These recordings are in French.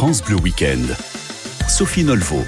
France Bleu Weekend. Sophie Nolvo.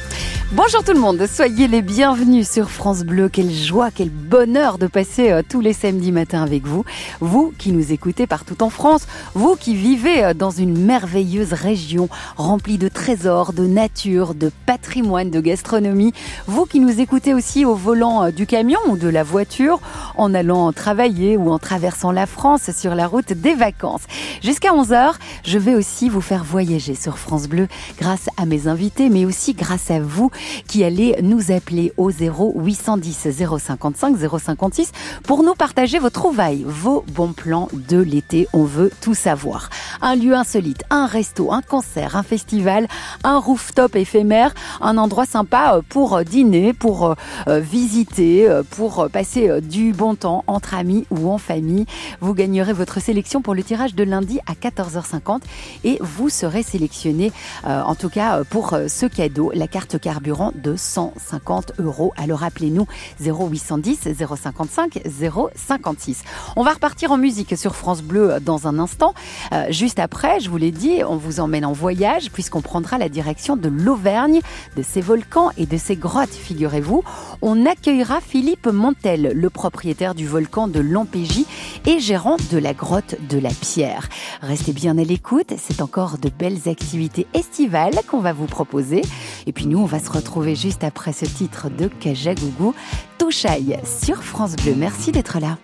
Bonjour tout le monde, soyez les bienvenus sur France Bleu. Quelle joie, quel bonheur de passer euh, tous les samedis matins avec vous. Vous qui nous écoutez partout en France, vous qui vivez euh, dans une merveilleuse région remplie de trésors, de nature, de patrimoine, de gastronomie. Vous qui nous écoutez aussi au volant euh, du camion ou de la voiture, en allant travailler ou en traversant la France sur la route des vacances. Jusqu'à 11h, je vais aussi vous faire voyager sur France Bleu grâce à mes invités, mais aussi grâce à vous qui allez nous appeler au 0 810 055 056 pour nous partager vos trouvailles, vos bons plans de l'été. On veut tout savoir. Un lieu insolite, un resto, un concert, un festival, un rooftop éphémère, un endroit sympa euh, pour dîner, pour euh, visiter, euh, pour passer du bon temps entre amis ou en famille. Vous gagnerez votre sélection pour le tirage de lundi à 14h50 et vous serez sélectionné en tout cas pour ce cadeau, la carte carburant de 150 euros. Alors appelez-nous 0810 055 056. On va repartir en musique sur France Bleu dans un instant. Euh, juste après, je vous l'ai dit, on vous emmène en voyage puisqu'on prendra la direction de l'Auvergne, de ses volcans et de ses grottes, figurez-vous. On accueillera Philippe Montel, le propriétaire du volcan de Lampégie et gérant de la grotte de la Pierre. Restez bien à l'écoute, c'est encore de belles activités estivales qu'on va vous proposer. Et puis nous, on va se retrouver juste après ce titre de Kajagougou, Touchaille sur France Bleu. Merci d'être là.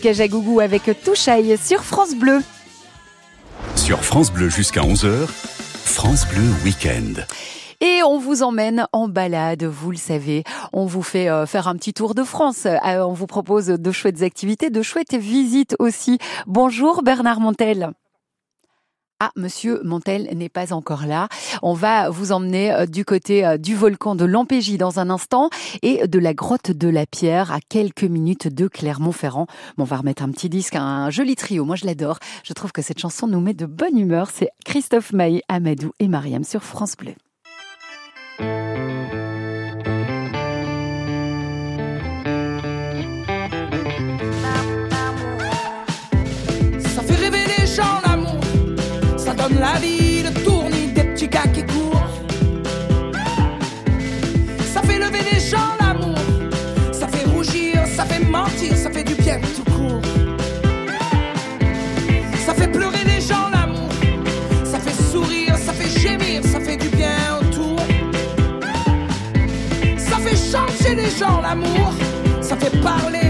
Kajagougou avec Touchaille sur France Bleu. Sur France Bleu jusqu'à 11h, France Bleu Week-end. Et on vous emmène en balade, vous le savez. On vous fait euh, faire un petit tour de France. Euh, on vous propose de chouettes activités, de chouettes visites aussi. Bonjour Bernard Montel. Ah, monsieur Montel n'est pas encore là. On va vous emmener euh, du côté euh, du volcan de Lampégie dans un instant et de la grotte de la Pierre à quelques minutes de Clermont-Ferrand. on va remettre un petit disque, un joli trio. Moi, je l'adore. Je trouve que cette chanson nous met de bonne humeur. C'est Christophe Maé, Amadou et Mariam sur France Bleu. La vie, le tournis des petits gars qui courent. Ça fait lever les gens l'amour, ça fait rougir, ça fait mentir, ça fait du bien tout court. Ça fait pleurer les gens l'amour, ça fait sourire, ça fait gémir, ça fait du bien autour. Ça fait changer les gens l'amour, ça fait parler,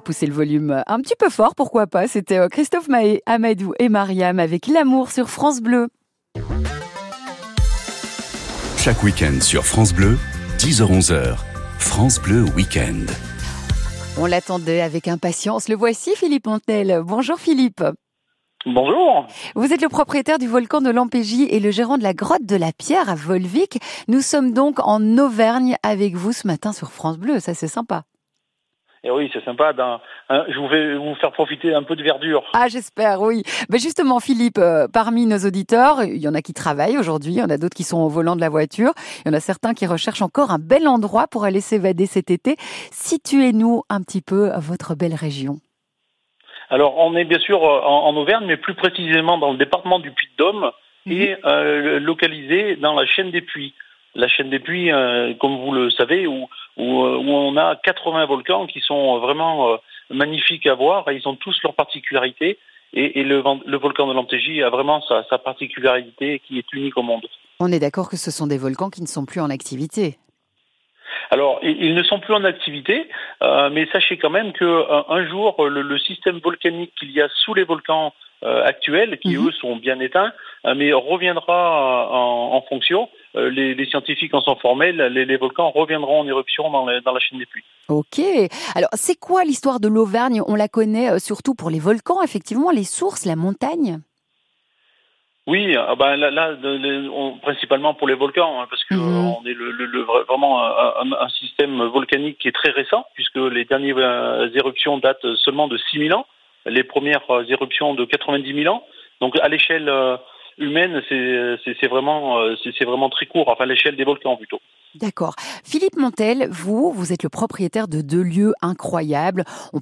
Pousser le volume un petit peu fort, pourquoi pas. C'était euh, Christophe Maé, Amadou et Mariam avec L'amour sur France Bleu. Chaque week-end sur France Bleu, 10h-11h, France Bleu Week-end. On l'attendait avec impatience. Le voici, Philippe Montel. Bonjour Philippe. Bonjour. Vous êtes le propriétaire du volcan de Lampégie et le gérant de la grotte de la Pierre à Volvic. Nous sommes donc en Auvergne avec vous ce matin sur France Bleu. Ça, c'est sympa. Et oui, c'est sympa. Dans, hein, je vais vous faire profiter un peu de verdure. Ah, j'espère, oui. Mais justement, Philippe, euh, parmi nos auditeurs, il y en a qui travaillent aujourd'hui, il y en a d'autres qui sont au volant de la voiture, il y en a certains qui recherchent encore un bel endroit pour aller s'évader cet été. Situez-nous un petit peu votre belle région. Alors, on est bien sûr euh, en, Auvergne, mais plus précisément dans le département du Puy-de-Dôme mhm. et euh, localisé dans la chaîne des Puys la chaîne des Puys, euh, comme vous le savez, où, où, euh, où, on a 80 volcans qui sont vraiment euh, magnifiques à voir. ils ont tous leurs particularités. Et, et le, le, volcan de l'Antégie a vraiment sa, sa, particularité qui est unique au monde. On est d'accord que ce sont des volcans qui ne sont plus en activité. Alors, ils ne sont plus en activité, euh, mais sachez quand même qu'un un jour, le, le, système volcanique qu'il y a sous les volcans euh, actuels, qui mhm. eux sont bien éteints, mais reviendra en, en fonction euh, les, scientifiques en sont formels, les, volcans reviendront en éruption dans, la chaîne des pluies. Ok. Alors, c'est quoi l'histoire de l'Auvergne? On la connaît euh, surtout pour les volcans, effectivement, les sources, la montagne? Oui, ah ben là, là principalement pour les volcans, hein, parce que mhm. on est le, le, vraiment un, un, système volcanique qui est très récent, puisque les dernières euh, éruptions datent seulement de 6000 ans, les premières euh, éruptions de 90 000 ans. Donc à l'échelle euh, humaine, c'est vraiment, c'est vraiment très court, enfin l'échelle des volcans plutôt. D'accord. Philippe Montel, vous, vous êtes le propriétaire de deux lieux incroyables. On,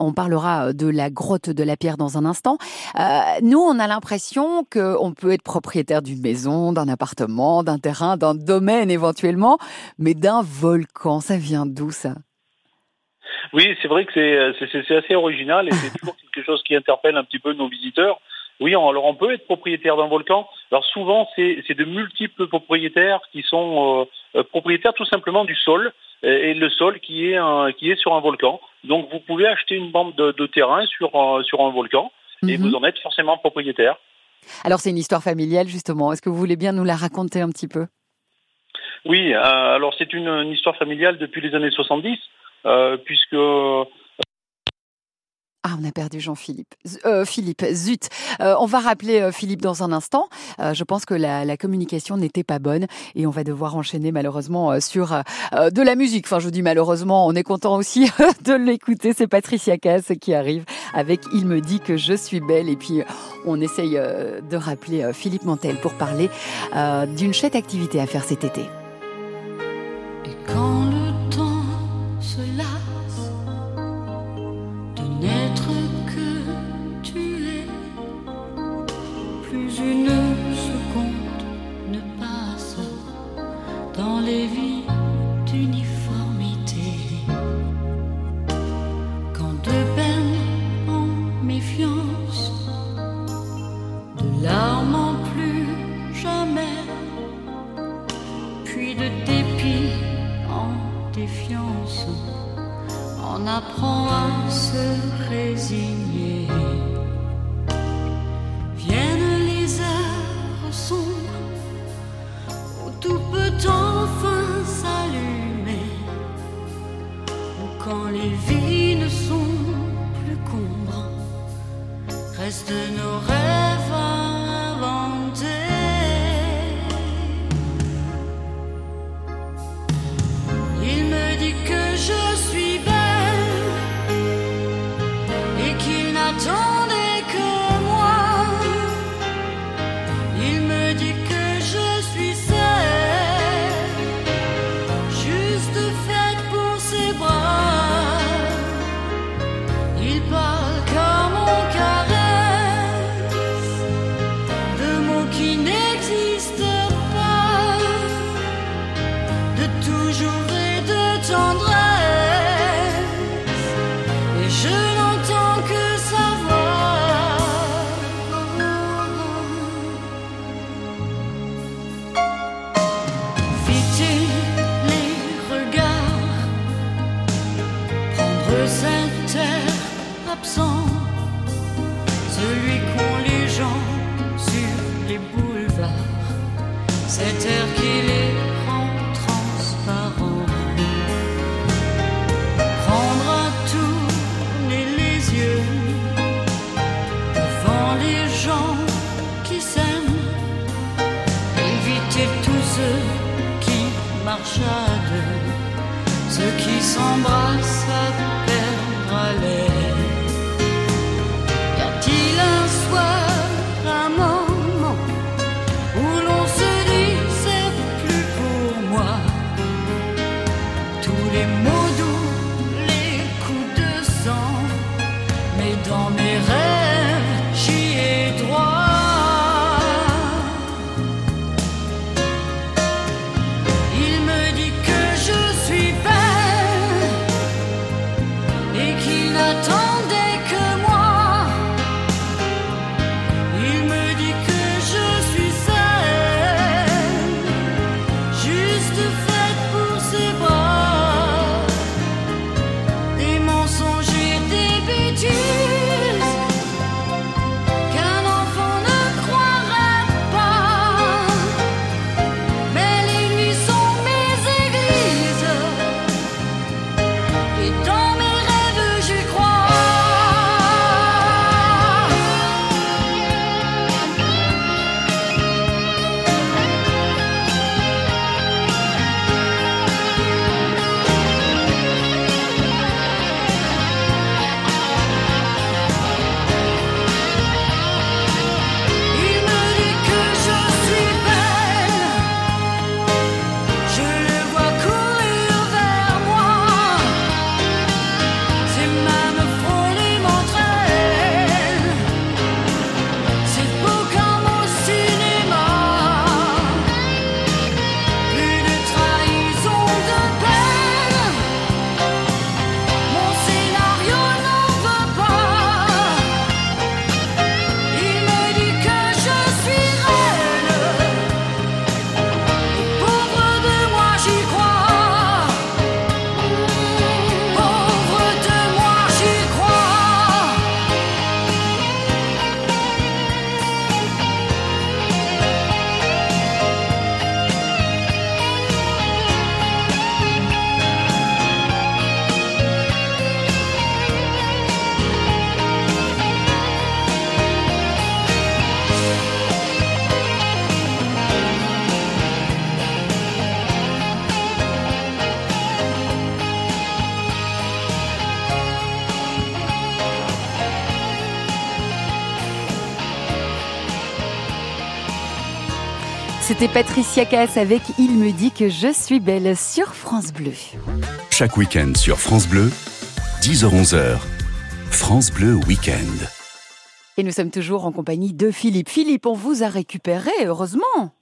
on parlera euh, de la grotte de la pierre dans un instant. Euh, nous, on a l'impression qu'on peut être propriétaire d'une maison, d'un appartement, d'un terrain, d'un domaine éventuellement, mais d'un volcan. Ça vient d'où ça? Oui, c'est vrai que c'est assez original et c'est toujours quelque chose qui interpelle un petit peu nos visiteurs. Oui, alors on peut être propriétaire d'un volcan. Alors souvent, c'est de multiples propriétaires qui sont euh, euh, propriétaires tout simplement du sol et, le sol qui est qui est sur un volcan. Donc vous pouvez acheter une bande de, terrain sur euh, sur un volcan et mhm. vous en êtes forcément propriétaire. Alors c'est une histoire familiale justement. Est-ce que vous voulez bien nous la raconter un petit peu? Oui, alors c'est une, une, histoire familiale depuis les années 70 puisque ah, on a perdu Jean-Philippe. Euh, Philippe, zut. Euh, on va rappeler euh, Philippe dans un instant. je pense que la, communication n'était pas bonne et on va devoir enchaîner malheureusement sur de la musique. Enfin, je dis malheureusement, on est content aussi de l'écouter. C'est Patricia Cass qui arrive avec Il me dit que je suis belle. Et puis, on essaye de rappeler Philippe Mantel pour parler d'une chouette activité à faire cet été. Apprend à se résigner. Viennent les heures sombres où tout peut enfin s'allumer, ou quand les vies ne sont plus combres, restent nos rêves shine. a ton C'était Patricia Cass avec Il me dit que je suis belle sur France Bleu. Chaque week-end sur France Bleu, 10h-11h, France Bleu Week-end. Et nous sommes toujours en compagnie de Philippe. Philippe, on vous a récupéré, heureusement.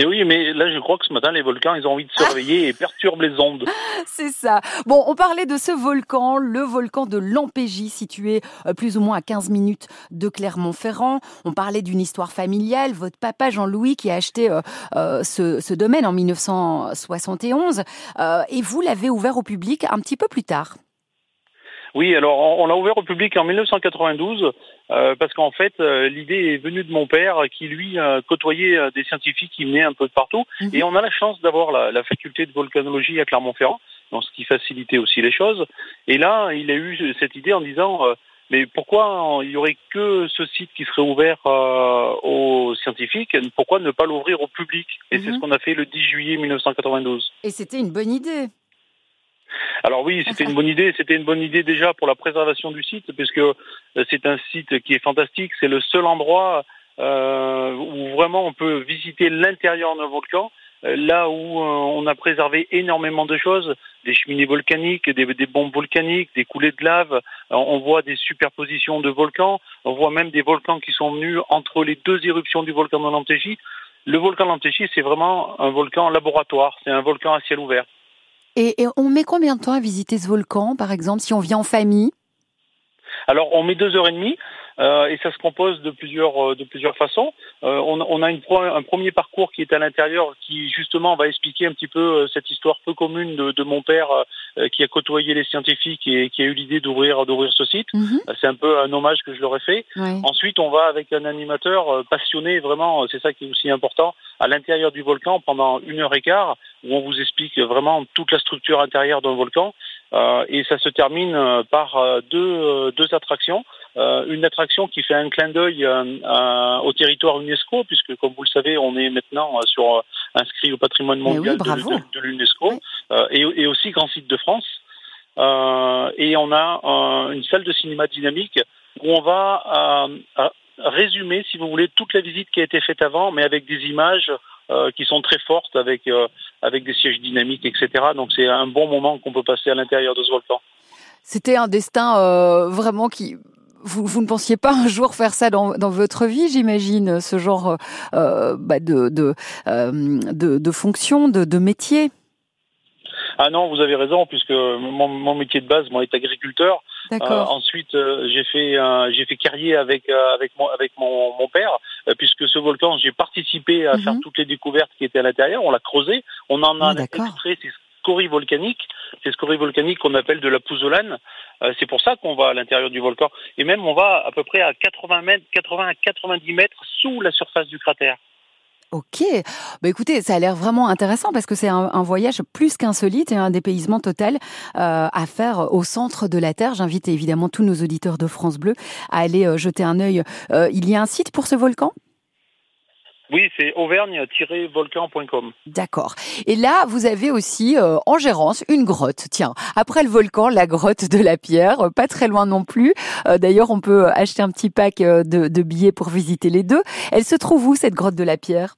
Et oui, mais là, je crois que ce matin, les volcans, ils ont envie de se réveiller et perturbent les ondes. C'est ça. Bon, on parlait de ce volcan, le volcan de Lampégie, situé euh, plus ou moins à 15 minutes de Clermont-Ferrand. On parlait d'une histoire familiale. Votre papa, Jean-Louis, qui a acheté euh, euh, ce, ce, domaine en 1971, et vous l'avez ouvert au public un petit peu plus tard. Oui, alors on, l'a ouvert au public en 1992 euh, parce qu'en fait euh, l'idée est venue de mon père qui lui euh, côtoyait des scientifiques qui venaient un peu de partout mhm. et on a la chance d'avoir la, la, faculté de volcanologie à Clermont-Ferrand, donc ce qui facilitait aussi les choses. Et là, il a eu cette idée en disant mais pourquoi il y aurait que ce site qui serait ouvert aux scientifiques? Pourquoi ne pas l'ouvrir au public? Et c'est ce mhm. qu'on a fait le 10 juillet 1992. Et c'était une bonne idée. Alors oui, c'était une bonne idée. C'était une bonne idée déjà pour la préservation du site, puisque euh, c'est un site qui est fantastique. C'est le seul endroit euh, où vraiment on peut visiter l'intérieur d'un volcan. Euh, là où on a préservé énormément de choses, des cheminées volcaniques, des, des, bombes volcaniques, des coulées de lave, on voit des superpositions de volcans, on voit même des volcans qui sont venus entre les deux éruptions du volcan de Lantégie. Le volcan de c'est vraiment un volcan laboratoire, c'est un volcan à ciel ouvert. Et, on met combien de temps à visiter ce volcan, par exemple, si on vient en famille? Alors, on met deux heures et demie. Euh, et ça se compose de plusieurs euh, de plusieurs façons. Euh, on, on, a une, un premier parcours qui est à l'intérieur, qui justement va expliquer un petit peu cette histoire peu commune de, de mon père qui a côtoyé les scientifiques et qui a eu l'idée d'ouvrir d'ouvrir ce site. Mhm. C'est un peu un hommage que je leur ai fait. Ensuite, on va avec un animateur passionné, vraiment, c'est ça qui est aussi important, à l'intérieur du volcan pendant une heure et quart, où on vous explique vraiment toute la structure intérieure d'un volcan. Et ça se termine par deux, deux attractions. Euh, une attraction qui fait un clin d'œil euh, au territoire UNESCO, puisque comme vous le savez, on est maintenant euh, sur inscrit au patrimoine mondial de, l'UNESCO et, et, aussi grand site de France. et on a une salle de cinéma dynamique où on va résumer, si vous voulez, toute la visite qui a été faite avant, mais avec des images qui sont très fortes, avec avec des sièges dynamiques, etc. Donc c'est un bon moment qu'on peut passer à l'intérieur de ce volcan. C'était un destin vraiment qui vous, vous, ne pensiez pas un jour faire ça dans, dans votre vie, j'imagine, ce genre euh, bah de, de, euh, de, de, fonction, de, de métier ah non, vous avez raison, puisque mon, mon métier de base, moi, est agriculteur. Euh, ensuite, euh, j'ai fait j'ai fait carrier avec euh, avec mon avec mon, mon père, puisque ce volcan, j'ai participé à faire mhm. toutes les découvertes qui étaient à l'intérieur. On l'a creusé, on en a ah, extrait ces scories volcaniques, ces scories volcaniques qu'on appelle de la pouzzolane. Euh, c'est pour ça qu'on va à l'intérieur du volcan. Et même, on va à peu près à 80 mètres, 80 à 90 mètres sous la surface du cratère. Ok, bah écoutez, ça a l'air vraiment intéressant parce que c'est un, voyage plus qu'insolite et un dépaysement total euh, à faire au centre de la Terre. J'invite évidemment tous nos auditeurs de France Bleu à aller euh, jeter un œil. il y a un site pour ce volcan? Oui, c'est auvergne-volcan.com. D'accord. Et là, vous avez aussi euh, en gérance une grotte. Tiens, après le volcan, la grotte de la pierre, euh, pas très loin non plus. Euh, d'ailleurs, on peut acheter un petit pack de, billets pour visiter les deux. Elle se trouve où cette grotte de la pierre?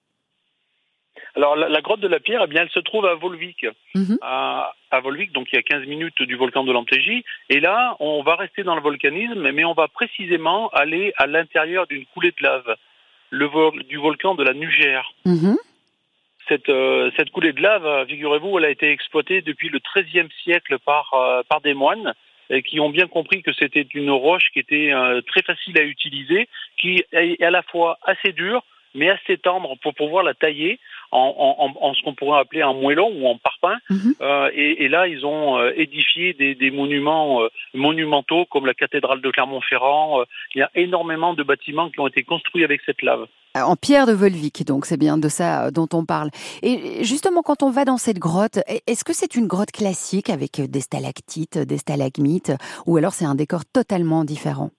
Alors la, grotte de la pierre, eh bien, elle se trouve à Volvic, mhm. à, à, Volvic, donc il y a 15 minutes du volcan de l'Antégie. Et là, on va rester dans le volcanisme, mais on va précisément aller à l'intérieur d'une coulée de lave le vol du volcan de la Nugère. Mhm. Cette, euh, cette coulée de lave, figurez-vous, elle a été exploitée depuis le XIIIe siècle par, euh, par des moines et qui ont bien compris que c'était une roche qui était euh, très facile à utiliser, qui est à la fois assez dure, mais assez tendre pour pouvoir la tailler en, en, en ce qu'on pourrait appeler un moellon ou en parpaing. Mhm. euh, et, et, là, ils ont euh, édifié des, des monuments euh, monumentaux comme la cathédrale de Clermont-Ferrand. Il y a énormément de bâtiments qui ont été construits avec cette lave. En pierre de Volvic, donc c'est bien de ça dont on parle. Et justement, quand on va dans cette grotte, est-ce que c'est une grotte classique avec des stalactites, des stalagmites, ou alors c'est un décor totalement différent?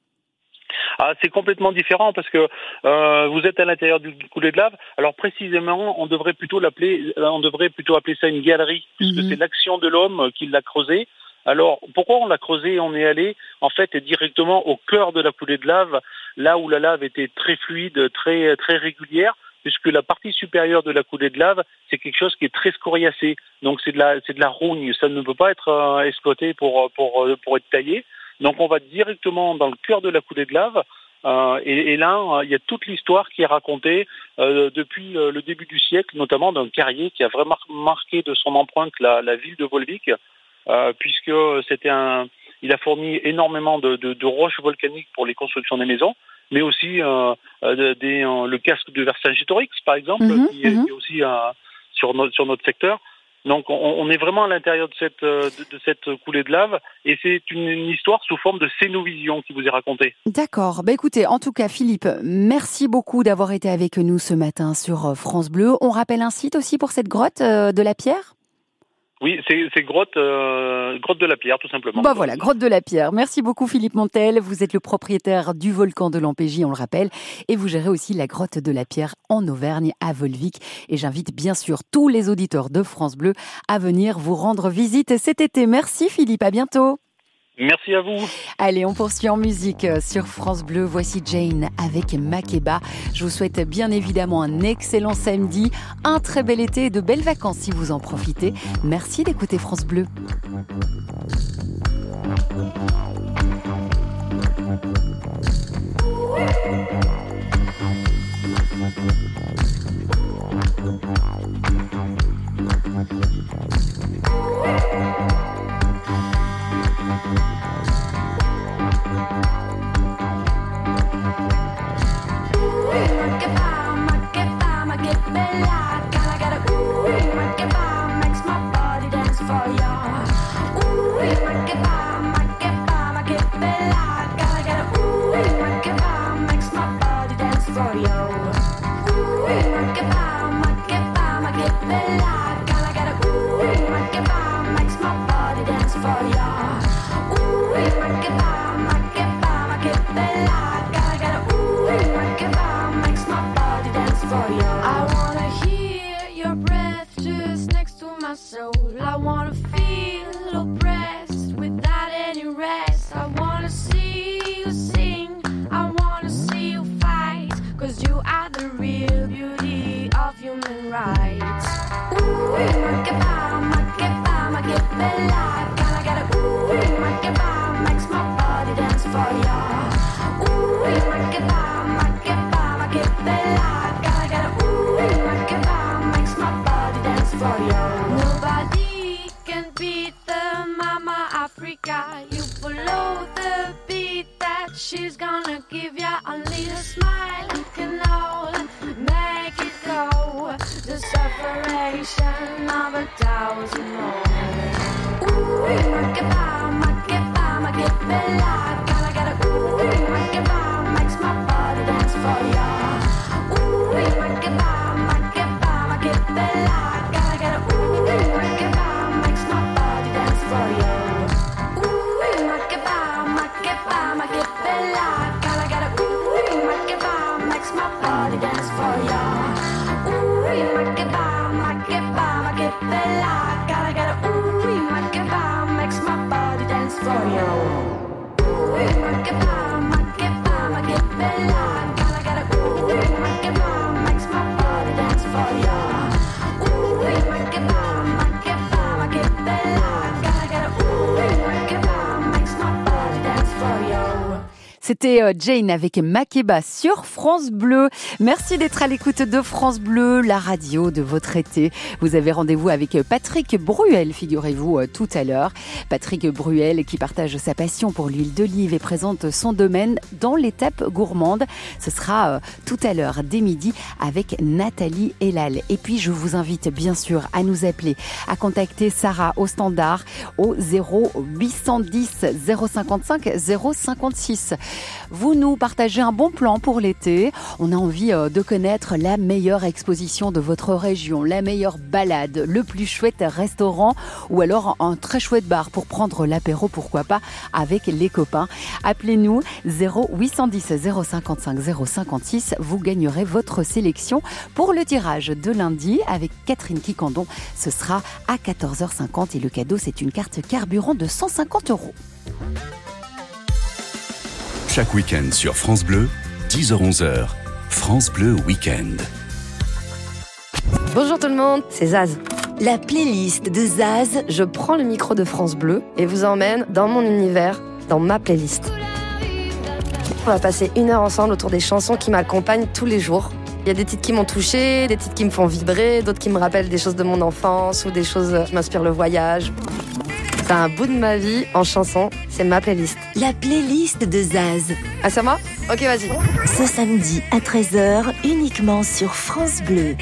Ah, c'est complètement différent parce que euh, vous êtes à l'intérieur du coulé de lave. Alors précisément, on devrait plutôt l'appeler, euh, on devrait plutôt appeler ça une galerie, puisque mhm. c'est l'action de l'homme qui l'a creusé. Alors, pourquoi on l'a creusé On est allé, en fait, directement au cœur de la coulée de lave, là où la lave était très fluide, très très régulière, puisque la partie supérieure de la coulée de lave, c'est quelque chose qui est très scoriacé. Donc c'est de la, c'est de la rougne. Ça ne peut pas être euh, exploité pour, pour, pour être taillé. Donc on va directement dans le cœur de la coulée de lave. Euh, et, et, là, il y a toute l'histoire qui est racontée euh, depuis le début du siècle, notamment d'un carrier qui a vraiment marqué de son empreinte la, la ville de Volvic, euh, puisque c'était un, il a fourni énormément de, de, de, roches volcaniques pour les constructions des maisons, mais aussi euh, des, le casque de Vercingétorix, par exemple, Mhm, qui, est, mhm. qui est aussi sur, notre, sur notre secteur. Donc on, on est vraiment à l'intérieur de cette, de, de cette coulée de lave et c'est une, une histoire sous forme de scénovision qui vous est racontée. D'accord. Bah écoutez, en tout cas, Philippe, merci beaucoup d'avoir été avec nous ce matin sur euh, France Bleu. On rappelle un site aussi pour cette grotte euh, de la Pierre? Oui, c'est grotte, euh, grotte de la Pierre, tout simplement. Bah voilà, grotte de la Pierre. Merci beaucoup Philippe Montel. Vous êtes le propriétaire du volcan de l'Ampégie, on le rappelle, et vous gérez aussi la grotte de la Pierre en Auvergne, à Volvic. Et j'invite bien sûr tous les auditeurs de France Bleu à venir vous rendre visite cet été. Merci Philippe, à bientôt. Merci à vous. Allez, on poursuit en musique euh, sur France Bleu. Voici Jane avec Makeba. Je vous souhaite bien évidemment un excellent samedi, un très bel été et de belles vacances si vous en profitez. Merci d'écouter France Bleu. for Sonia. Uy, ma che pa, ma que pa, ma que bella. C'était euh, Jane avec Makeba sur France Bleu. Merci d'être à l'écoute de France Bleu, la radio de votre été. Vous avez rendez-vous avec euh, Patrick Bruel, figurez-vous, euh, tout à l'heure. Patrick Bruel qui partage sa passion pour l'huile d'olive et présente son domaine dans l'étape gourmande. Ce sera tout à l'heure dès midi avec Nathalie Elal. Et puis je vous invite bien sûr à nous appeler, à contacter Sarah au standard au 0810 055 056. Vous nous partagez un bon plan pour l'été. On a envie euh, de connaître la meilleure exposition de votre région, la meilleure balade, le plus chouette restaurant ou alors un très chouette bar pour prendre l'apéro, pourquoi pas, avec les copains. Appelez-nous 0810 055 056. Vous gagnerez votre sélection pour le tirage de lundi avec Catherine Quicandon. Ce sera à 14h50 et le cadeau, c'est une carte carburant de 150 euros. Chaque week-end sur France Bleu, 10h-11h, France Bleu Week-end. Bonjour tout le monde, c'est Zaz. La playlist de Zaz. Je prends le micro de France Bleu et vous emmène dans mon univers, dans ma playlist. On va passer une heure ensemble autour des chansons qui m'accompagnent tous les jours. Il y a des titres qui m'ont touché, des titres qui me font vibrer, d'autres qui me rappellent des choses de mon enfance ou des choses qui m'inspirent le voyage. C'est un bout de ma vie en chanson, c'est ma playlist. La playlist de Zaz. Ah, c'est à moi Ok, vas-y. Ce samedi à 13h, uniquement sur France Bleu.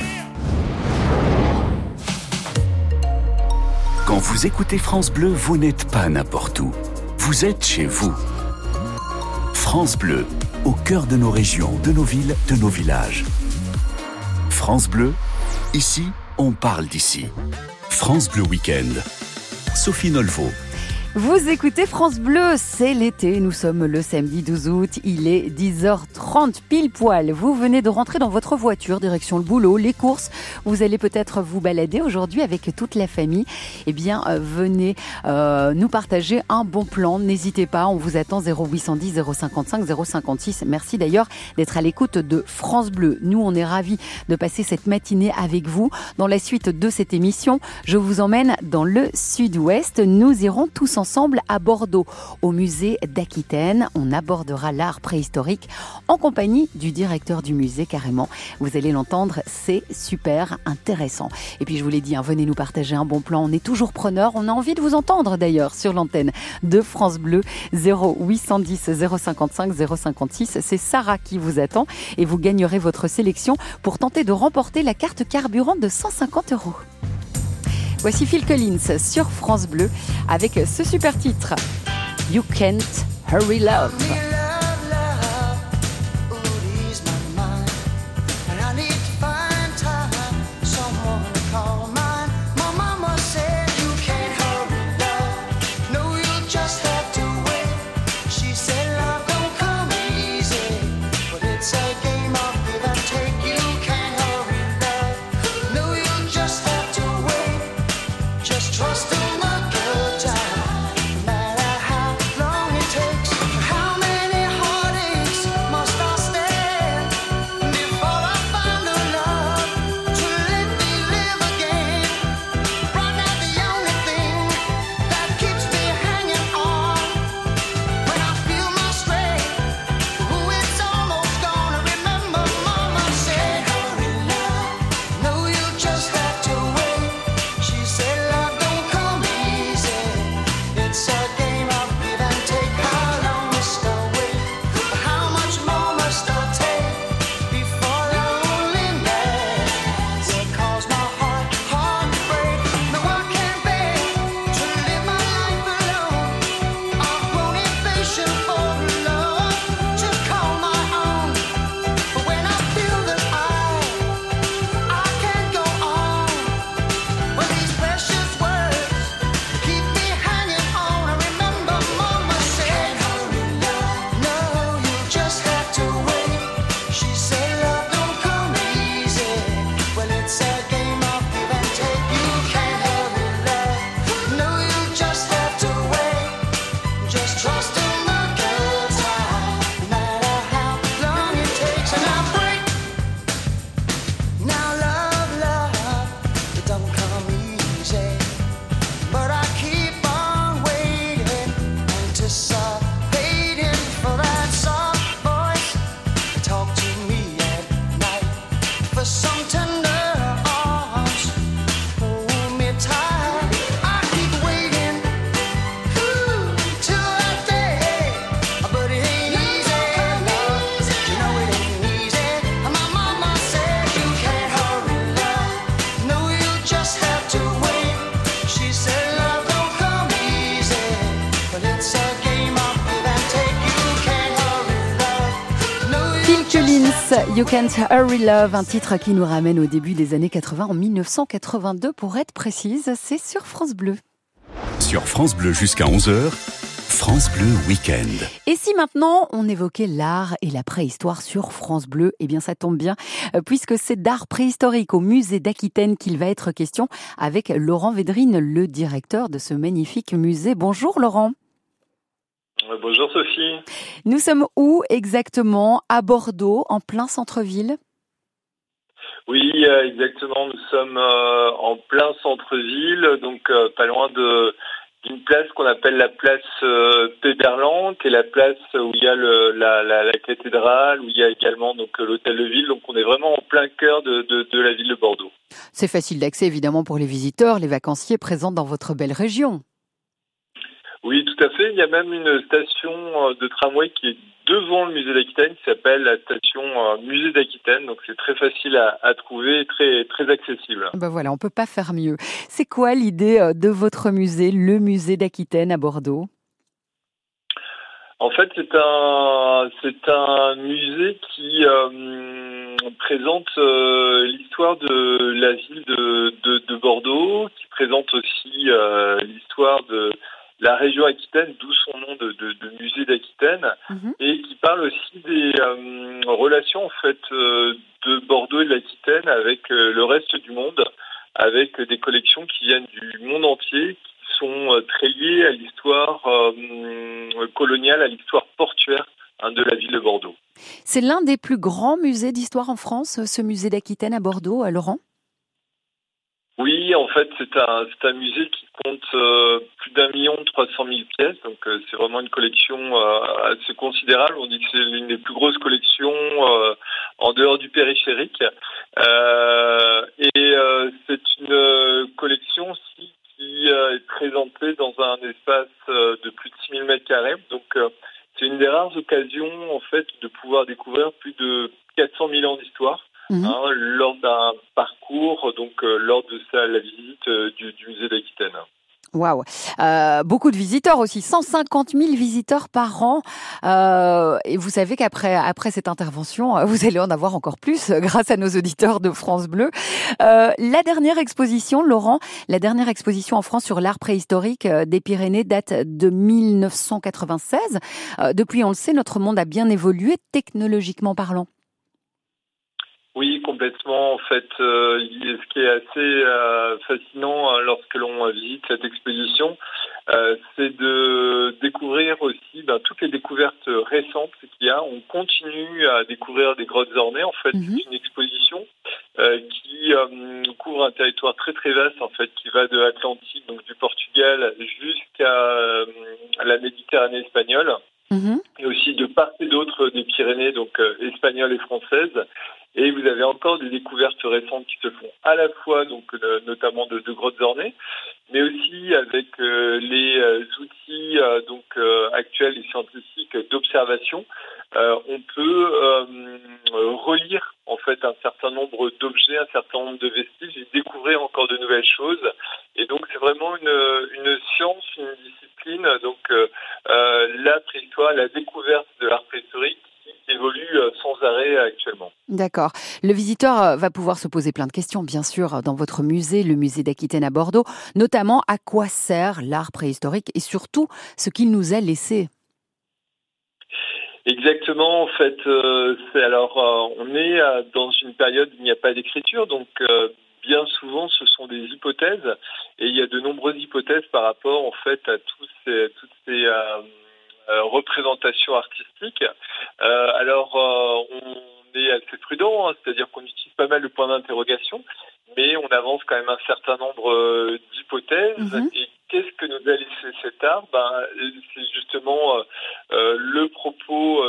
Quand vous écoutez France Bleu, vous n'êtes pas n'importe où. Vous êtes chez vous. France Bleu, au cœur de nos régions, de nos villes, de nos villages. France Bleu, ici, on parle d'ici. France Bleu Week-end. Sophie Nolvo. Vous écoutez France Bleu, c'est l'été, nous sommes le samedi 12 août, il est 10h30 pile poil. Vous venez de rentrer dans votre voiture, direction le boulot, les courses. Vous allez peut-être vous balader aujourd'hui avec toute la famille. Eh bien, euh, venez euh, nous partager un bon plan. N'hésitez pas, on vous attend 0810 055 056. Merci d'ailleurs d'être à l'écoute de France Bleu. Nous, on est ravis de passer cette matinée avec vous. Dans la suite de cette émission, je vous emmène dans le sud-ouest. Nous irons tous ensemble à Bordeaux, au musée d'Aquitaine. On abordera l'art préhistorique en compagnie du directeur du musée carrément. Vous allez l'entendre, c'est super intéressant. Et puis je vous l'ai dit, hein, venez nous partager un bon plan. On est toujours preneur. On a envie de vous entendre d'ailleurs sur l'antenne de France Bleu 0810 055 056. C'est Sarah qui vous attend et vous gagnerez votre sélection pour tenter de remporter la carte carburant de 150 euros. Voici Phil Collins sur France Bleu avec ce super titre You Can't Hurry Love. You Can't Hurry Love, un titre qui nous ramène au début des années 80, en 1982 pour être précise, c'est sur France Bleu. Sur France Bleu jusqu'à 11h, France Bleu Week-end. Et si maintenant on évoquait l'art et la préhistoire sur France Bleu, eh bien ça tombe bien, euh, puisque c'est d'art préhistorique au musée d'Aquitaine qu'il va être question avec Laurent Védrine, le directeur de ce magnifique musée. Bonjour Laurent. Bonjour Sophie. Nous sommes où exactement À Bordeaux, en plein centre-ville? Oui, euh, exactement. Nous sommes euh, en plein centre-ville, donc euh, pas loin de d'une place qu'on appelle la place euh, Péberlan, qui est la place où il y a le, la, la, la cathédrale, où il y a également donc l'hôtel de ville. Donc on est vraiment en plein cœur de, de, de la ville de Bordeaux. C'est facile d'accès évidemment pour les visiteurs, les vacanciers présents dans votre belle région. Oui, tout à fait. Il y a même une station euh, de tramway qui est devant le musée d'Aquitaine, qui s'appelle la station euh, Musée d'Aquitaine. Donc c'est très facile à, à trouver et très, très accessible. Ben voilà, on peut pas faire mieux. C'est quoi l'idée euh, de votre musée, le musée d'Aquitaine à Bordeaux? En fait, c'est un c'est un musée qui euh, présente euh, l'histoire de la ville de, de, de Bordeaux, qui présente aussi euh, l'histoire de la région Aquitaine, d'où son nom de, de, de musée d'Aquitaine, Mhm. et qui parle aussi des euh, relations en fait euh, de Bordeaux et de l'Aquitaine avec euh, le reste du monde, avec des collections qui viennent du monde entier, qui sont très liées à l'histoire coloniale, à l'histoire portuaire hein, de la ville de Bordeaux. C'est l'un des plus grands musées d'histoire en France, ce musée d'Aquitaine à Bordeaux, euh, Laurent? Oui, en fait, c'est un, c'est un musée qui compte euh, plus d'un million trois cent mille pièces, donc euh, c'est vraiment une collection euh, assez considérable. On dit que c'est l'une des plus grosses collections euh, en dehors du périphérique. Euh, et euh, c'est une euh, collection aussi qui euh, est présentée dans un espace euh, de plus de 6000 mètres carrés. Donc, euh, c'est une des rares occasions, en fait, de pouvoir découvrir plus de 400 000 ans d'histoire. Mhm. hein, lors d'un parcours, donc euh, lors de sa, la visite euh, du, du musée d'Aquitaine. Euh, Beaucoup de visiteurs aussi, 150 000 visiteurs par an. Euh, et vous savez qu'après après cette intervention, euh, vous allez en avoir encore plus euh, grâce à nos auditeurs de France Bleu. Euh, la dernière exposition, Laurent, la dernière exposition en France sur l'art préhistorique des Pyrénées date de 1996. Euh, depuis, on le sait, notre monde a bien évolué technologiquement parlant. Oui, complètement. En fait, euh, ce qui est assez euh, fascinant euh, lorsque l'on visite cette exposition, euh, c'est de découvrir aussi ben, toutes les découvertes récentes qu'il y a. On continue à découvrir des grottes ornées. En fait, Mhm. c'est une exposition euh, qui euh, couvre un territoire très très vaste, en fait, qui va de l'Atlantique, donc du Portugal, jusqu'à euh, la Méditerranée espagnole Mhm. et aussi de part et d'autre des Pyrénées, donc espagnoles et françaises. Et vous avez encore des découvertes récentes qui se font à la fois, donc euh, notamment de, de grottes ornées, mais aussi avec euh, les euh, outils donc euh, actuels et scientifiques d'observation, on peut relire en fait un certain nombre d'objets, un certain nombre de vestiges et découvrir encore de nouvelles choses. Et donc c'est vraiment une, une science, une discipline, donc la préhistoire, la découverte de l'art préhistorique qui évolue sans arrêt actuellement. D'accord. Le visiteur euh, va pouvoir se poser plein de questions, bien sûr, dans votre musée, le musée d'Aquitaine à Bordeaux, notamment à quoi sert l'art préhistorique et surtout ce qu'il nous a laissé. Exactement, en fait, euh, c'est alors euh, on est euh, dans une période où il n'y a pas d'écriture, donc euh, bien souvent ce sont des hypothèses et il y a de nombreuses hypothèses par rapport en fait à tous ces, toutes ces euh, représentations artistiques. Euh, alors euh, on est assez prudent, hein, c'est-à-dire qu'on utilise pas mal de points d'interrogation, mais on avance quand même un certain nombre d'hypothèses. Mhm. Et qu'est-ce que nous a laissé cet art ben, C'est justement euh, le propos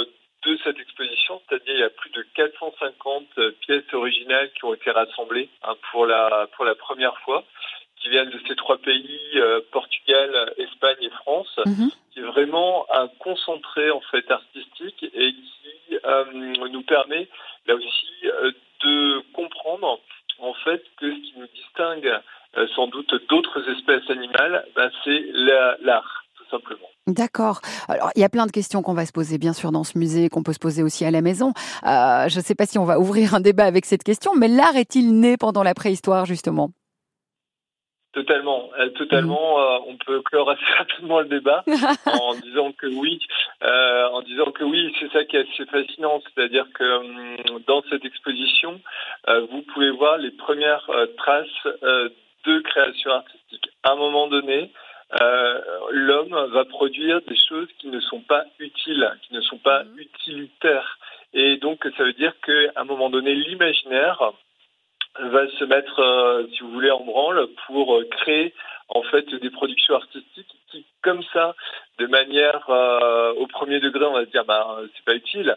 de cette exposition, c'est-à-dire il y a plus de 450 euh, pièces originales qui ont été rassemblées hein, pour la pour la première fois, qui viennent de ces trois pays euh, Portugal, Espagne et France, Mhm. Qui est vraiment un concentré en fait artistique et qui euh, nous permet là aussi euh, de comprendre en fait que ce qui nous distingue euh, sans doute d'autres espèces animales, ben, c'est la- l'art tout simplement. D'accord. Alors, il y a plein de questions qu'on va se poser, bien sûr, dans ce musée, qu'on peut se poser aussi à la maison. Je ne sais pas si on va ouvrir un débat avec cette question, mais l'art est-il né pendant la préhistoire, justement? Totalement, Euh, totalement. euh, on peut clore assez rapidement le débat en disant que oui, euh, en disant que oui, c'est ça qui est assez fascinant, c'est-à-dire que hum, dans cette exposition, euh, vous pouvez voir les premières euh, traces euh, de création artistique. À un moment donné, euh, l'homme va produire des choses qui ne sont pas utiles, qui ne sont pas utilitaires, et donc ça veut dire qu'à un moment donné, l'imaginaire va se mettre, euh, si vous voulez, en branle pour euh, créer en fait des productions artistiques qui, comme ça, de manière euh, au premier degré, on va se dire, bah, euh, c'est pas utile.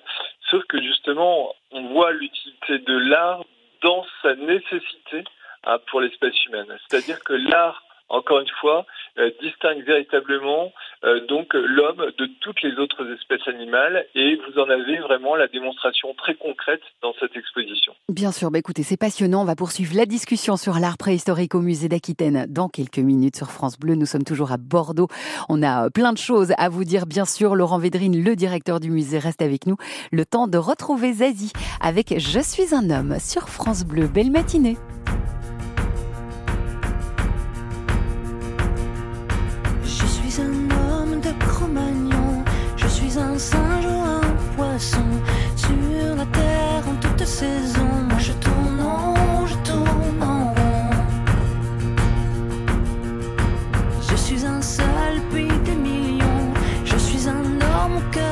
Sauf que justement, on voit l'utilité de l'art dans sa nécessité hein, pour l'espèce humaine. C'est-à-dire que l'art encore une fois, euh, distingue véritablement euh, donc euh, l'homme de toutes les autres espèces animales et vous en avez vraiment la démonstration très concrète dans cette exposition. Bien sûr, bah, écoutez, c'est passionnant. On va poursuivre la discussion sur l'art préhistorique au musée d'Aquitaine dans quelques minutes sur France Bleu. Nous sommes toujours à Bordeaux. On a plein de choses à vous dire, bien sûr. Laurent Védrine, le directeur du musée, reste avec nous. Le temps de retrouver Zazie avec Je suis un homme sur France Bleu. Belle matinée. sur la terre en toute saison. Moi je tourne en je tourne en rond. Je suis un seul puis des millions. Je suis un homme au cœur.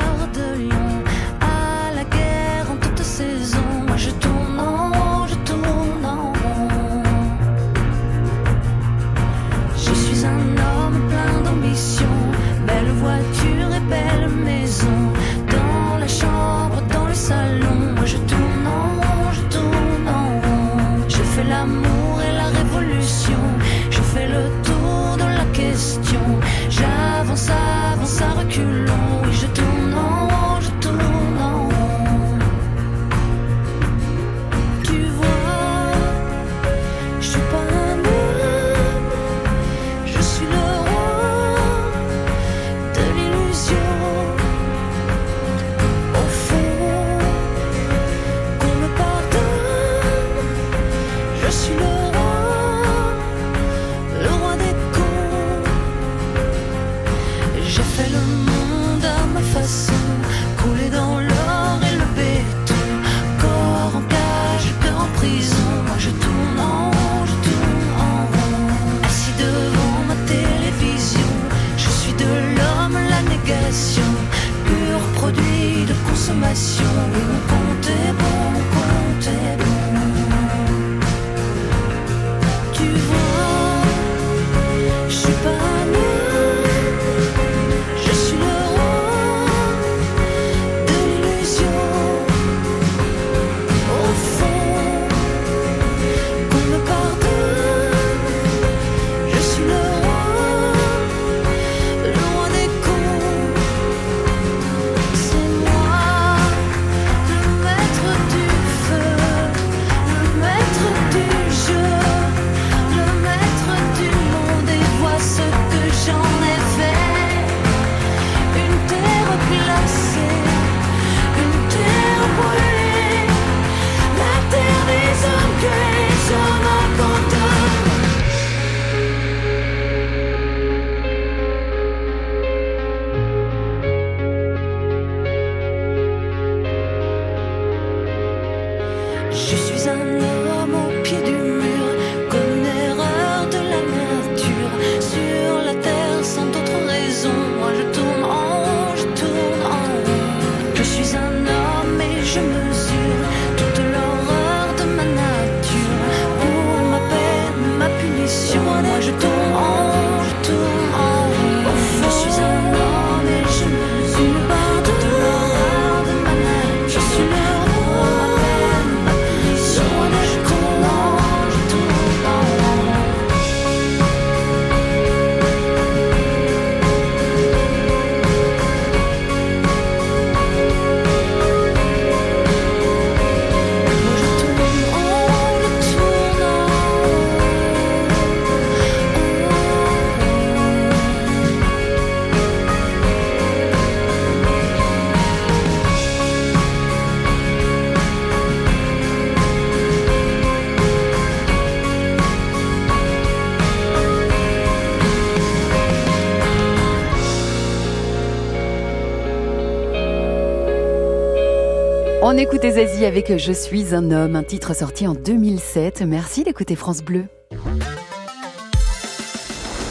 On écoutait Zazie avec Je suis un homme, un titre sorti en 2007. Merci d'écouter France Bleu.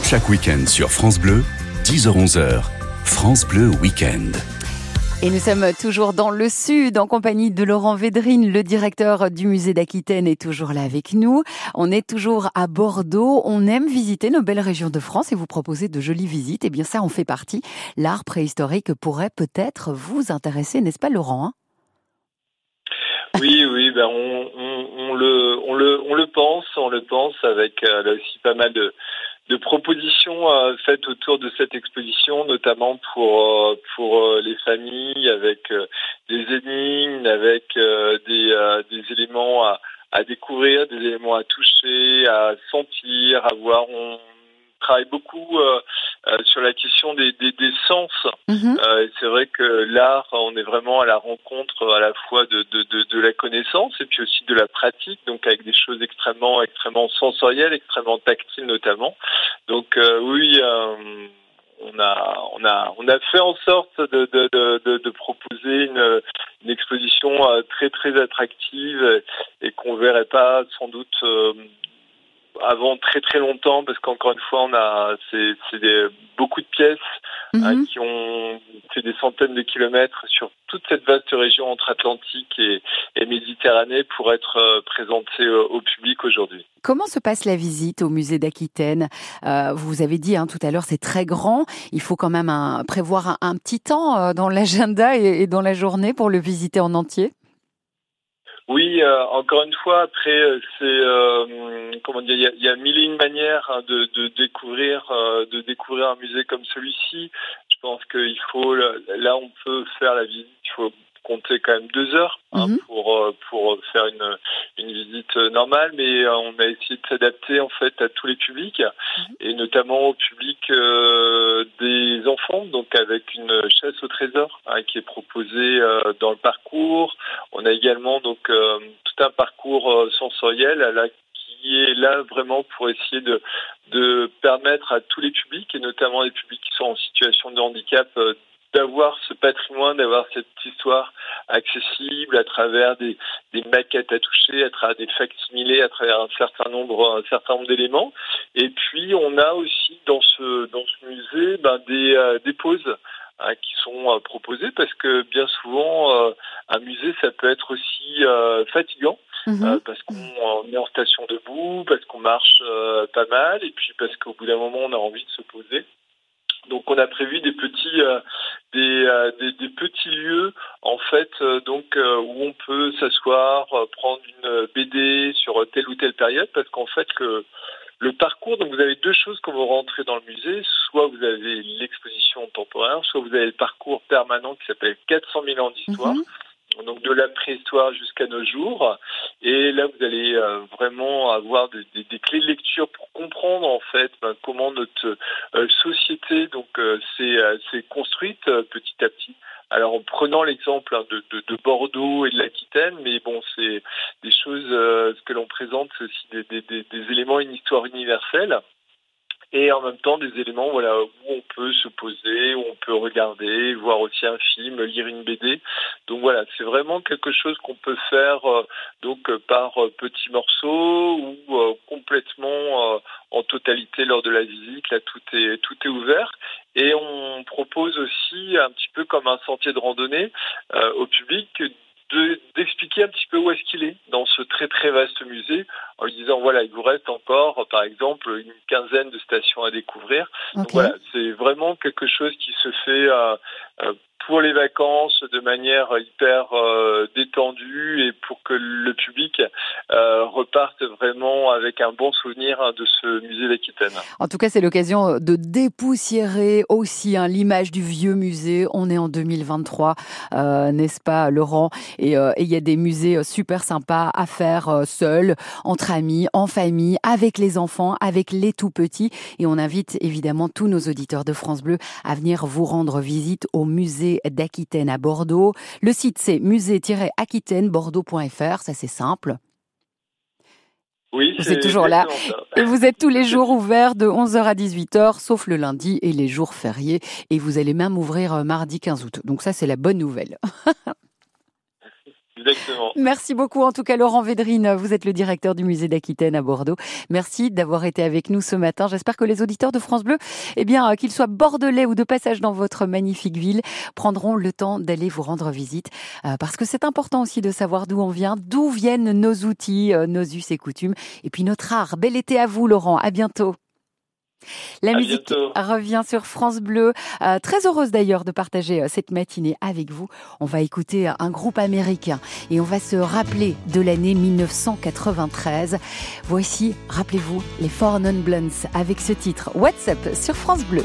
Chaque week-end sur France Bleu, 10h-11h, France Bleu Week-end. Et nous sommes toujours dans le sud en compagnie de Laurent Védrine, le directeur du musée d'Aquitaine est toujours là avec nous. On est toujours à Bordeaux. On aime visiter nos belles régions de France et vous proposer de jolies visites. Et bien ça en fait partie. L'art préhistorique pourrait peut-être vous intéresser, n'est-ce pas Laurent? Oui, oui, ben on, on, on le, on le, on le pense, on le pense avec euh, là aussi pas mal de, de propositions euh, faites autour de cette exposition, notamment pour euh, pour euh, les familles, avec euh, des énigmes, avec euh, des, des éléments à, à découvrir, des éléments à toucher, à sentir, à voir. On travaille beaucoup euh, euh, sur la question des, des, des sens. Et c'est vrai que l'art, on est vraiment à la rencontre à la fois de, de, de, de la connaissance et puis aussi de la pratique, donc avec des choses extrêmement, extrêmement sensorielles, extrêmement tactiles notamment. Donc euh, oui, euh, on a, on a, on a fait en sorte de, de, de, de, proposer une, une exposition très, très attractive et qu'on verrait pas sans doute. Avant très très longtemps parce qu'encore une fois on a c'est beaucoup de pièces Mhm. hein, qui ont fait des centaines de kilomètres sur toute cette vaste région entre Atlantique et, et Méditerranée pour être euh, présentées euh, au public aujourd'hui. Comment se passe la visite au musée d'Aquitaine? Euh, Vous avez dit hein, tout à l'heure, c'est très grand. Il faut quand même un- prévoir un, un petit temps euh, dans l'agenda et, et dans la journée pour le visiter en entier? Oui, euh, encore une fois, après, euh, c'est euh, comment dire, il y a, y a mille et une manières hein, de, de découvrir, euh, de découvrir un musée comme celui-ci. Je pense qu'il faut, là, on peut faire la visite. Il faut compter quand même deux heures hein, Mhm. pour euh, pour faire une une visite normale, mais euh, on a essayé de s'adapter en fait à tous les publics et notamment au public euh, des enfants, donc avec une chasse au trésor hein, qui est proposée euh, dans le parcours. On a également donc euh, tout un parcours euh, sensoriel à la qui est là vraiment pour essayer de, de permettre à tous les publics, et notamment les publics qui sont en situation de handicap, d'avoir ce patrimoine, d'avoir cette histoire accessible à travers des, des maquettes à toucher, à travers des facsimilés, à travers un certain nombre, un certain nombre d'éléments. Et puis on a aussi dans ce dans ce musée ben, des, euh, des pauses hein, qui sont euh, proposées parce que bien souvent euh, un musée ça peut être aussi euh, fatigant Mhm. euh, parce qu'on est en station debout, parce qu'on marche euh, pas mal, et puis parce qu'au bout d'un moment on a envie de se poser. Donc on a prévu des petits euh, des, euh, des, petits lieux en fait euh, donc où on peut s'asseoir, prendre une BD sur telle ou telle période parce qu'en fait le le parcours, donc vous avez deux choses quand vous rentrez dans le musée, soit vous avez l'exposition temporaire, soit vous avez le parcours permanent qui s'appelle 400 000 ans d'histoire, Mhm. Donc de la préhistoire jusqu'à nos jours. Et là, vous allez euh, vraiment avoir des, des- des clés de lecture pour comprendre en fait ben, comment notre euh, société donc euh, s'est euh, construite euh, petit à petit. Alors en prenant l'exemple hein, de, de, de Bordeaux et de l'Aquitaine, mais bon, c'est des choses, euh, ce que l'on présente, c'est aussi des, des éléments, une histoire universelle et en même temps des éléments voilà où on peut se poser, où on peut regarder, voir aussi un film, lire une BD. Donc voilà, c'est vraiment quelque chose qu'on peut faire euh, donc euh, par euh, petits morceaux ou complètement en totalité lors de la visite. Là, tout est tout est ouvert et on propose aussi un petit peu comme un sentier de randonnée au public de- d'expliquer un petit peu où est-ce qu'il est dans ce très très vaste musée en lui disant voilà il vous reste encore par exemple une quinzaine de stations à découvrir. Donc voilà c'est vraiment quelque chose qui se fait euh, euh, pour les vacances de manière hyper euh, détendue et pour que le public euh, reparte vraiment avec un bon souvenir hein, de ce musée d'Aquitaine. En tout cas, c'est l'occasion de dépoussiérer aussi hein, l'image du vieux musée. On est en 2023, euh, n'est-ce pas, Laurent? Et il y a des musées super sympas à faire euh, seul, entre amis, en famille, avec les enfants, avec les tout petits. Et on invite évidemment tous nos auditeurs de France Bleu à venir vous rendre visite au musée d'Aquitaine à Bordeaux. Le site c'est musée-aquitaine-bordeaux.fr. Ça c'est simple. Oui, Vous êtes toujours là. ça. Et vous êtes tous les jours ouverts de 11h à 18h, sauf le lundi et les jours fériés. Et vous allez même ouvrir euh, mardi 15 août. Donc ça, c'est la bonne nouvelle. Exactement. Merci beaucoup en tout cas Laurent Védrine, vous êtes le directeur du musée d'Aquitaine à Bordeaux. Merci d'avoir été avec nous ce matin. J'espère que les auditeurs de France Bleu, eh bien euh, qu'ils soient bordelais ou de passage dans votre magnifique ville, prendront le temps d'aller vous rendre visite euh, parce que c'est important aussi de savoir d'où on vient, d'où viennent nos outils, euh, nos us et coutumes et puis notre art. Bel été à vous Laurent, à bientôt. La À musique bientôt. revient sur France Bleu. Euh, très heureuse d'ailleurs de partager euh, cette matinée avec vous. On va écouter un groupe américain et on va se rappeler de l'année 1993. Voici, rappelez-vous, les Four Non Blondes avec ce titre WhatsApp sur France Bleu.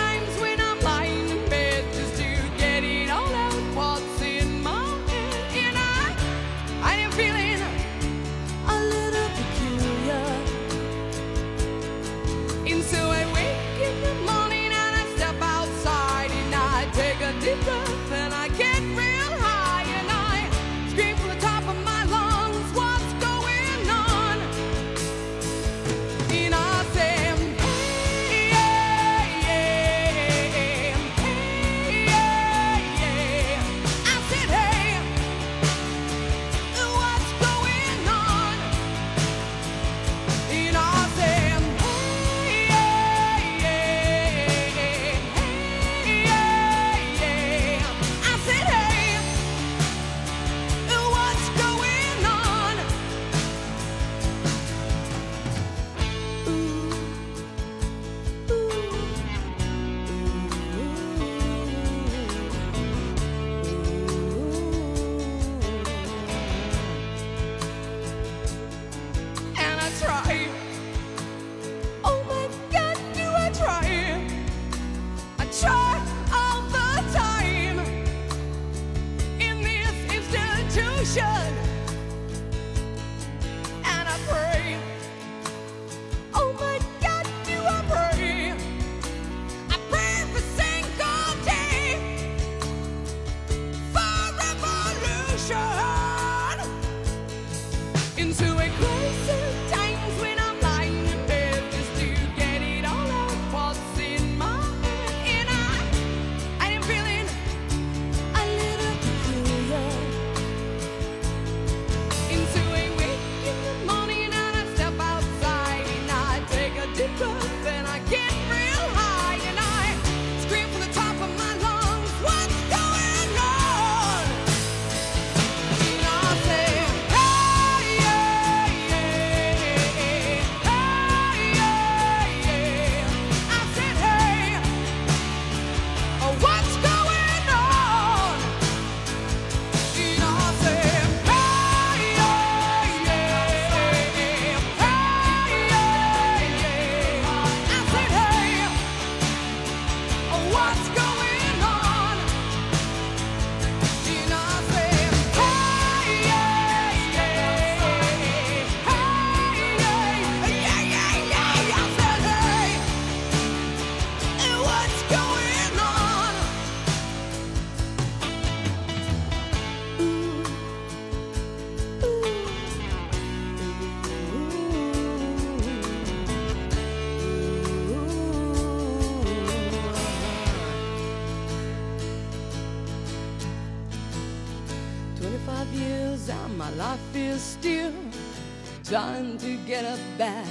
trying to get up that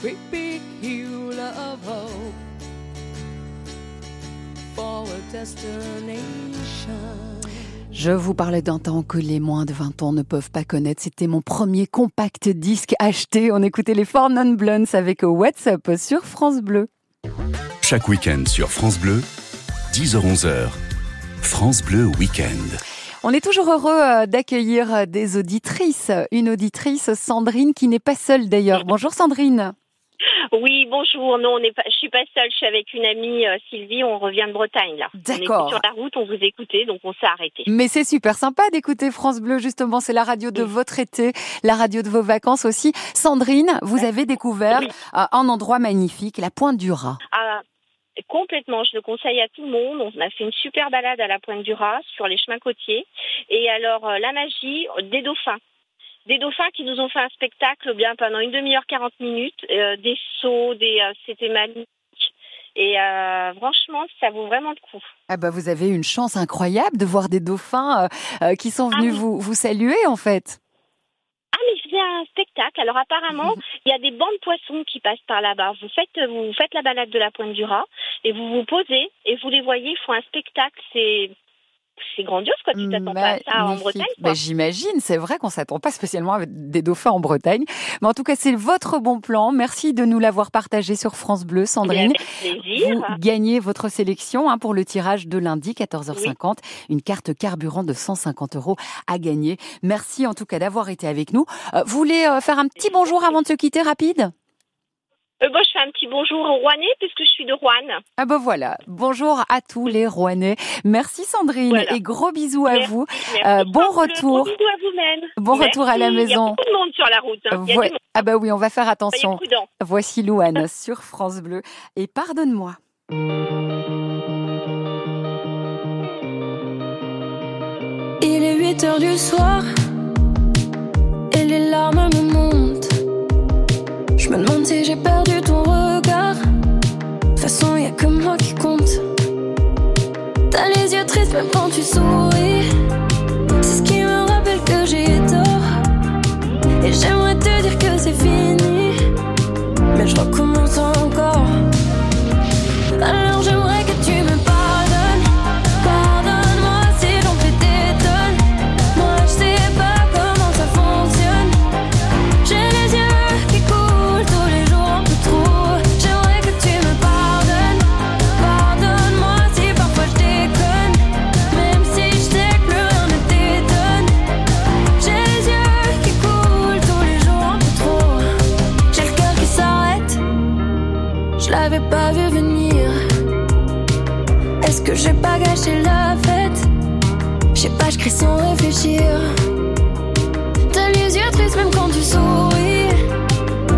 great big hill of hope for a destination. Je vous parlais d'un temps que les moins de 20 ans ne peuvent pas connaître. C'était mon premier compact disque acheté. On écoutait les Four Non Blondes avec WhatsApp sur France Bleu. Chaque week-end sur France Bleu, 10h-11h, France Bleu Week-end. On est toujours heureux euh, d'accueillir euh, des auditrices. Une auditrice, Sandrine, qui n'est pas seule d'ailleurs. Bonjour Sandrine. Oui, bonjour. Non, on n'est pas. Je suis pas seule. Je suis avec une amie euh, Sylvie. On revient de Bretagne là. On D'accord. sur la route. On vous écoutait, donc on s'est arrêté. Mais c'est super sympa d'écouter France Bleu, justement. C'est la radio de votre été, la radio de vos vacances aussi. Sandrine, vous avez découvert euh, un endroit magnifique, la Pointe du Raz. Ah, complètement. Je le conseille à tout le monde. On a fait une super balade à la Pointe du Raz sur les chemins côtiers. Et alors euh, la magie des dauphins. Des dauphins qui nous ont fait un spectacle bien pendant une demi-heure, 40 minutes, euh, des sauts, des, euh, c'était magnifique. Et euh, franchement, ça vaut vraiment le coup. Ah bah vous avez une chance incroyable de voir des dauphins qui sont venus vous, vous saluer en fait. Ah mais c'est un spectacle. Alors apparemment, il y a des bancs de poissons qui passent par là-bas. Vous faites vous faites la balade de la Pointe du Raz et vous vous posez et vous les voyez, ils font un spectacle. C'est c'est grandiose quoi. Tu t'attends pas à ça en. Bretagne. Bah. J'imagine, c'est vrai qu'on s'attend pas spécialement à des dauphins en Bretagne. Mais en tout cas, c'est votre bon plan. Merci de nous l'avoir partagé sur France Bleu, Sandrine. Avec plaisir. Vous gagnez votre sélection hein, pour le tirage de lundi 14h50, une carte carburant de 150 euros à gagner. Merci en tout cas d'avoir été avec nous. Euh, vous voulez euh, faire un petit bonjour avant de se quitter rapide? Euh, bon, je fais un petit bonjour aux Rouennais puisque je suis de Rouen. Ah ben voilà, bonjour à tous les Rouennais. Merci Sandrine Voilà. et gros bisous à Merci, vous. merci. Euh, bon retour. Gros bisous à vous-même. Bon retour à la Merci. Il y a maison. beaucoup de monde sur la route. hein. Ah bah oui, on va faire Soyez attention. Voici Louane sur France Bleu. Et pardonne-moi. Il est 8 heures du soir me demande si j'ai perdu ton regard. De toute façon, y a que moi qui compte. T'as les yeux tristes même quand tu souris. C'est ce qui me rappelle que j'ai tort. Et j'aimerais te dire que c'est fini. Mais je recommence pas vu venir. Est-ce que j'ai pas gâché la fête? Je sais pas, je crie sans réfléchir. T'as les yeux tristes même quand tu souris.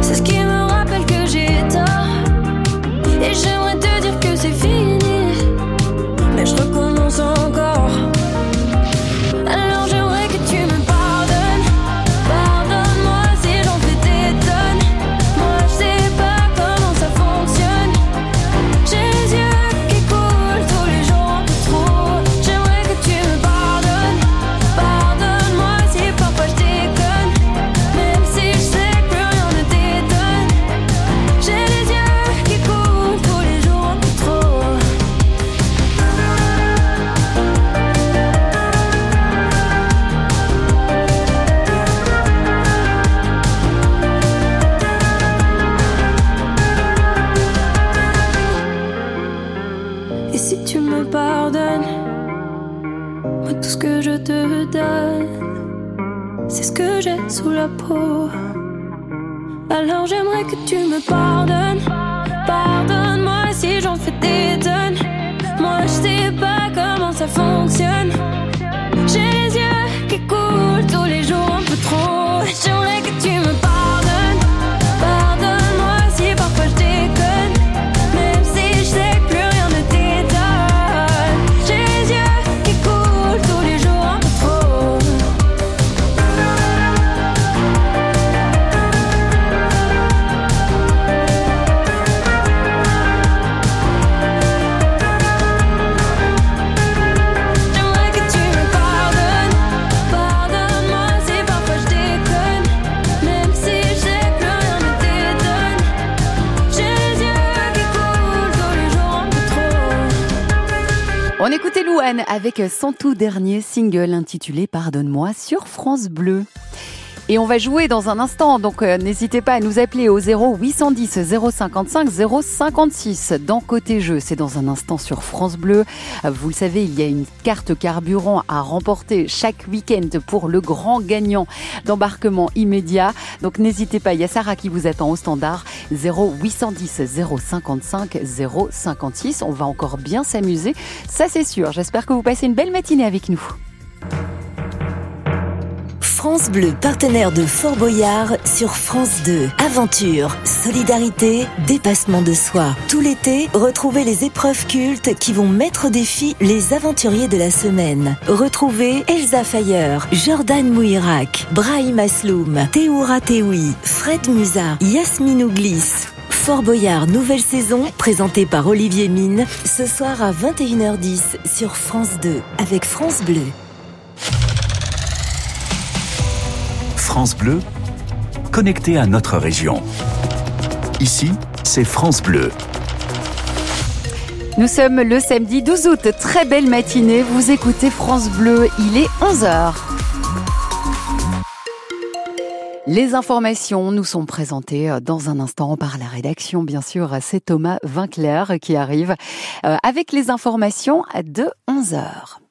C'est ce qui me rappelle que j'ai tort. Et j'aimerais Alors j'aimerais que tu me pardonnes. Pardonne-moi si j'en fais des tonnes. Moi je sais pas comment ça fonctionne. J'ai les yeux qui coulent tous les jours Avec son tout dernier single intitulé Pardonne-moi sur France Bleu. Et on va jouer dans un instant, donc euh, n'hésitez pas à nous appeler au 0 810 055 056. Dans Côté Jeu, c'est dans un instant sur France Bleu. Vous le savez, il y a une carte carburant à remporter chaque week-end pour le grand gagnant d'embarquement immédiat. Donc n'hésitez pas, il y a Sarah qui vous attend au standard 0 810 055 056. On va encore bien s'amuser, ça c'est sûr. J'espère que vous passez une belle matinée avec nous. France Bleu, partenaire de Fort Boyard sur France 2. Aventure, solidarité, dépassement de soi. Tout l'été, retrouvez les épreuves cultes qui vont mettre au défi les aventuriers de la semaine. Retrouvez Elsa Fayer, Jordan Mouirak, Brahim Asloum, Théoura Teoui, Fred Musa, Yasmine Ouglis. Fort Boyard, nouvelle saison, présentée par Olivier Mine, ce soir à 21h10 sur France 2, avec France Bleu. France Bleu, connecté à notre région. Ici, c'est France Bleu. Nous sommes le samedi 12 août, très belle matinée, vous écoutez France Bleu, il est 11h. Les informations nous sont présentées euh, dans un instant par la rédaction, bien sûr. C'est Thomas Vinclair qui arrive euh, avec les informations de 11h.